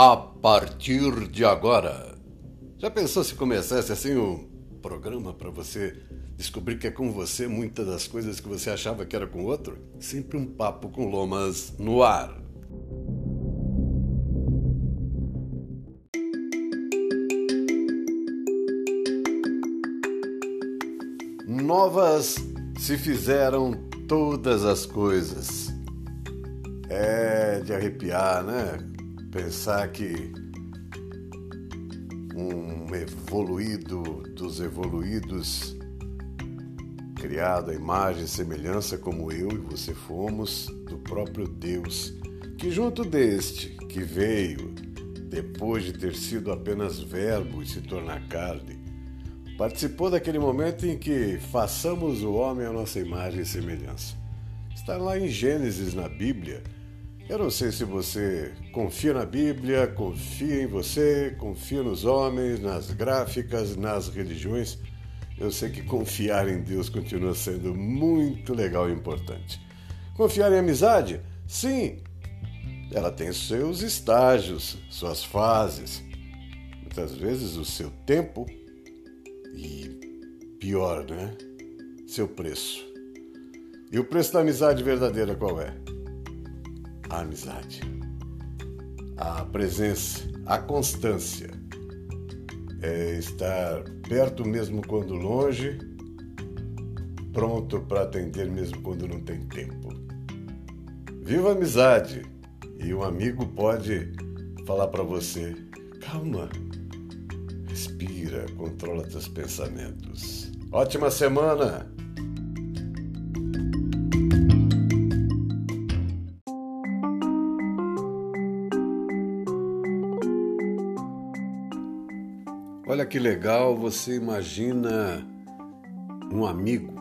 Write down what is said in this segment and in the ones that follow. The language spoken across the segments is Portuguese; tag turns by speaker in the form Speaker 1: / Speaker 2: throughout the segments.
Speaker 1: a partir de agora. Já pensou se começasse assim um programa para você descobrir que é com você muitas das coisas que você achava que era com outro? Sempre um papo com lomas no ar. Novas se fizeram todas as coisas. É de arrepiar, né? Pensar que um evoluído dos evoluídos, criado à imagem e semelhança como eu e você fomos, do próprio Deus, que junto deste, que veio depois de ter sido apenas verbo e se tornar carne, participou daquele momento em que façamos o homem à nossa imagem e semelhança. Está lá em Gênesis na Bíblia eu não sei se você confia na Bíblia, confia em você, confia nos homens, nas gráficas, nas religiões. Eu sei que confiar em Deus continua sendo muito legal e importante. Confiar em amizade? Sim, ela tem seus estágios, suas fases, muitas vezes o seu tempo e, pior, né? Seu preço. E o preço da amizade verdadeira qual é? A amizade, a presença, a constância, é estar perto mesmo quando longe, pronto para atender mesmo quando não tem tempo. Viva a amizade! E um amigo pode falar para você: calma, respira, controla teus pensamentos. Ótima semana! Olha que legal, você imagina um amigo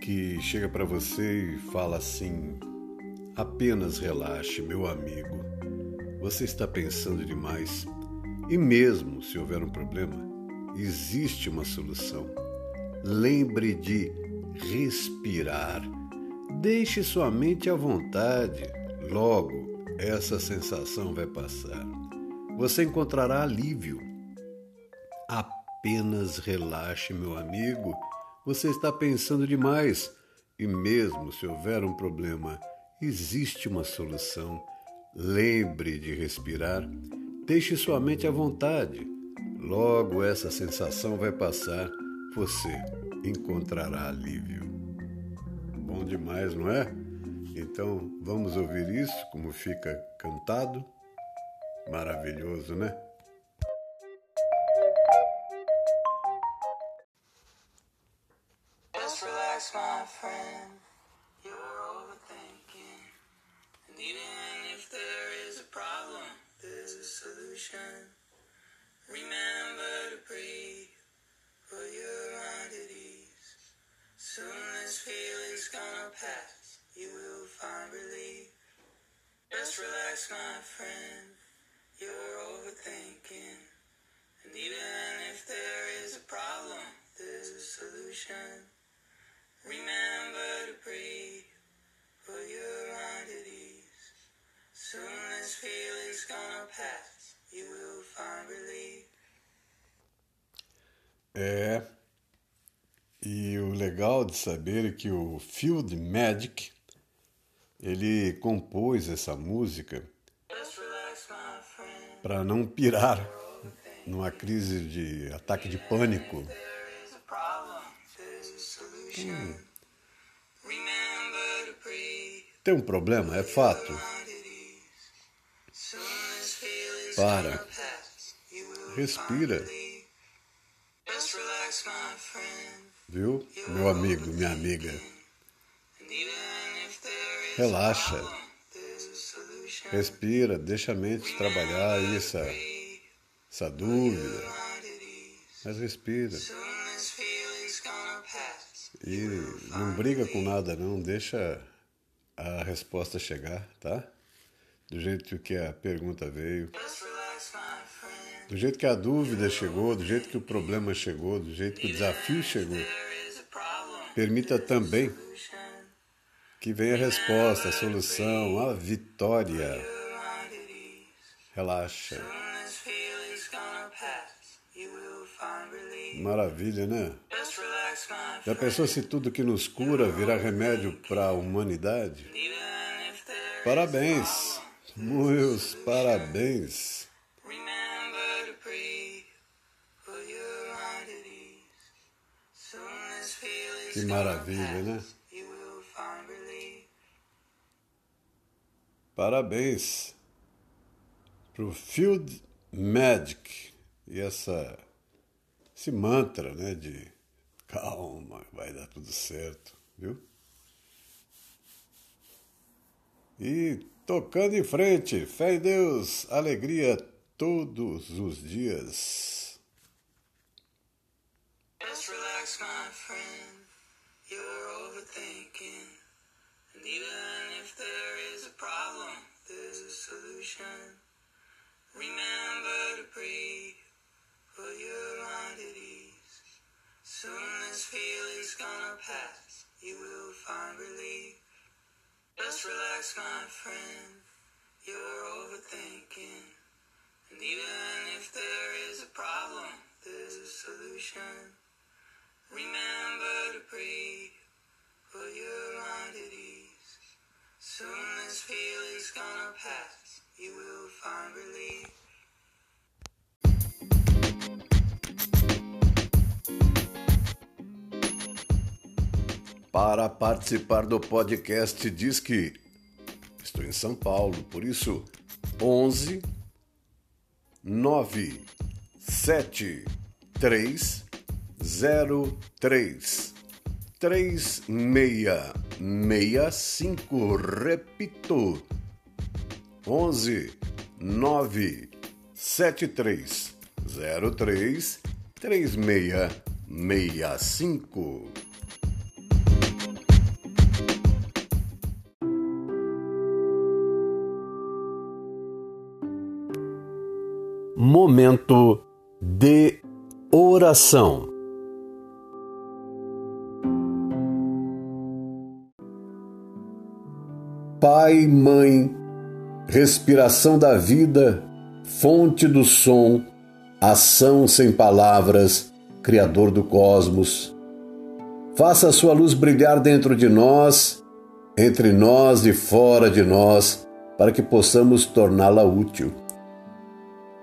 Speaker 1: que chega para você e fala assim: apenas relaxe, meu amigo. Você está pensando demais. E mesmo se houver um problema, existe uma solução. Lembre de respirar. Deixe sua mente à vontade. Logo, essa sensação vai passar. Você encontrará alívio Apenas relaxe, meu amigo. Você está pensando demais. E mesmo se houver um problema, existe uma solução. Lembre de respirar. Deixe sua mente à vontade. Logo essa sensação vai passar. Você encontrará alívio. Bom demais, não é? Então vamos ouvir isso como fica cantado. Maravilhoso, né? My friend. You're overthinking. And even if there is a problem, there's a solution. Remember to breathe, put your mind at ease. Soon this feeling's gonna pass, you will find relief. É. E o legal de saber é que o Field Magic ele compôs essa música para não pirar numa crise de ataque de pânico Hum. Tem um problema, é fato. Para. Respira. Viu, meu amigo, minha amiga? Relaxa. Respira, deixa a mente trabalhar essa, essa dúvida. Mas respira. E não briga com nada, não. Deixa a resposta chegar, tá? Do jeito que a pergunta veio. Do jeito que a dúvida chegou, do jeito que o problema chegou, do jeito que o desafio chegou. Permita também que venha a resposta, a solução, a vitória. Relaxa. Maravilha, né? Já pensou se tudo que nos cura virar remédio para a humanidade? Parabéns, meus parabéns. Que maravilha, né? Parabéns pro Field Magic e essa esse mantra, né, de calma, vai dar tudo certo, viu? E tocando em frente, fé em Deus, alegria todos os dias. Just relax, my friend. You're overthinking. And even if there is a problem, there's a solution. Remember to breathe. Put your mind at ease. Soon this feeling's gonna pass. You will find relief. Para participar do podcast diz que estou em São Paulo, por isso 11 9 7 3 0 3 3 6 6 5 repito 11 9 7 3 0 3 3 6 6 5 Momento de oração. Pai, Mãe, respiração da vida, fonte do som, ação sem palavras, Criador do cosmos. Faça a sua luz brilhar dentro de nós, entre nós e fora de nós, para que possamos torná-la útil.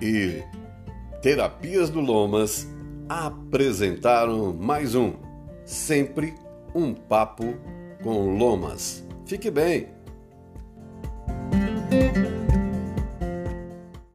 Speaker 1: e Terapias do Lomas apresentaram mais um Sempre um Papo com Lomas. Fique bem!